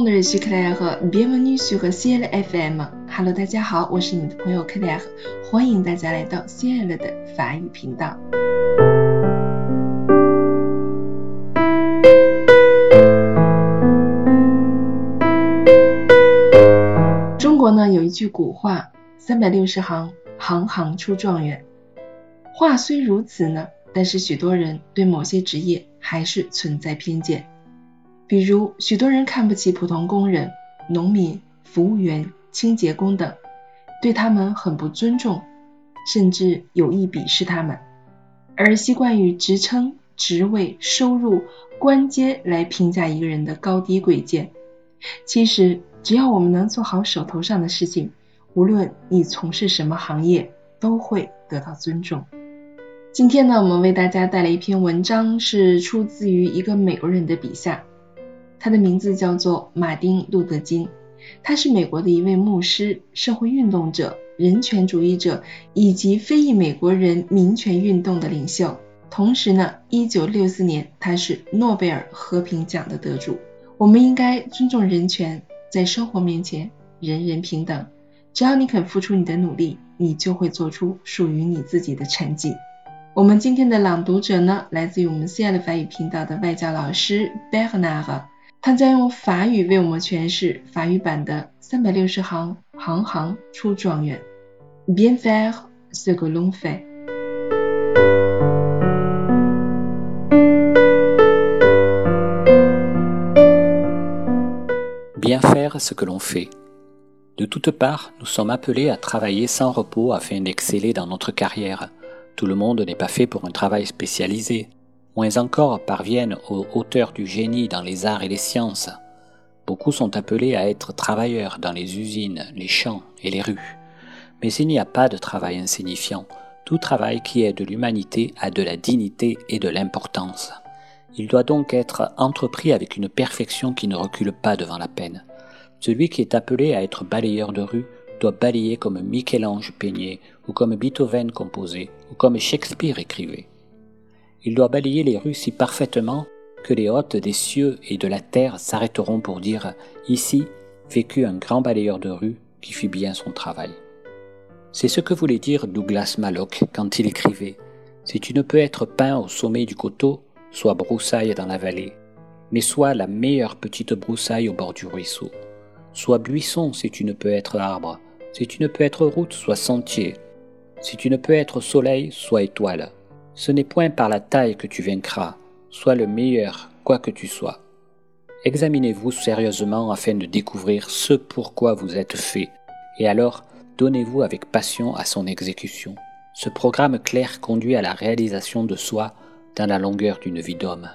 monde, je suis Claire. Bienvenue sur c l FM Hello，大家好，我是你的朋友 Claire，欢迎大家来到 C L 的法语频道。中国呢有一句古话：“三百六十行，行行出状元。”话虽如此呢，但是许多人对某些职业还是存在偏见。比如，许多人看不起普通工人、农民、服务员、清洁工等，对他们很不尊重，甚至有意鄙视他们，而习惯于职称、职位、收入、官阶来评价一个人的高低贵贱。其实，只要我们能做好手头上的事情，无论你从事什么行业，都会得到尊重。今天呢，我们为大家带来一篇文章，是出自于一个美国人的笔下。他的名字叫做马丁·路德·金，他是美国的一位牧师、社会运动者、人权主义者以及非裔美国人民权运动的领袖。同时呢，1964年他是诺贝尔和平奖的得主。我们应该尊重人权，在生活面前人人平等。只要你肯付出你的努力，你就会做出属于你自己的成绩。我们今天的朗读者呢，来自于我们 C L 法语频道的外教老师 Bernard。他将用法语为我们诠释法语版的三百六十行，行行出状元。Bien faire ce que l'on fait. Bien faire ce que l'on fait. De toutes parts, nous sommes appelés à travailler sans repos afin d'exceller dans notre carrière. Tout le monde n'est pas fait pour un travail spécialisé moins encore parviennent aux hauteurs du génie dans les arts et les sciences. Beaucoup sont appelés à être travailleurs dans les usines, les champs et les rues. Mais il n'y a pas de travail insignifiant. Tout travail qui aide l'humanité a de la dignité et de l'importance. Il doit donc être entrepris avec une perfection qui ne recule pas devant la peine. Celui qui est appelé à être balayeur de rue doit balayer comme Michel-Ange peignait, ou comme Beethoven composait, ou comme Shakespeare écrivait. Il doit balayer les rues si parfaitement que les hôtes des cieux et de la terre s'arrêteront pour dire Ici vécut un grand balayeur de rue qui fit bien son travail. C'est ce que voulait dire Douglas Mallock quand il écrivait Si tu ne peux être peint au sommet du coteau, sois broussaille dans la vallée, mais sois la meilleure petite broussaille au bord du ruisseau. Sois buisson si tu ne peux être arbre, si tu ne peux être route, sois sentier, si tu ne peux être soleil, sois étoile. Ce n'est point par la taille que tu vaincras, sois le meilleur, quoi que tu sois. Examinez-vous sérieusement afin de découvrir ce pourquoi vous êtes fait, et alors donnez-vous avec passion à son exécution. Ce programme clair conduit à la réalisation de soi dans la longueur d'une vie d'homme.